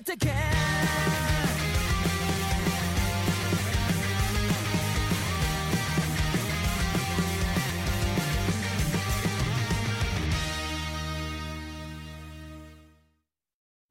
it again.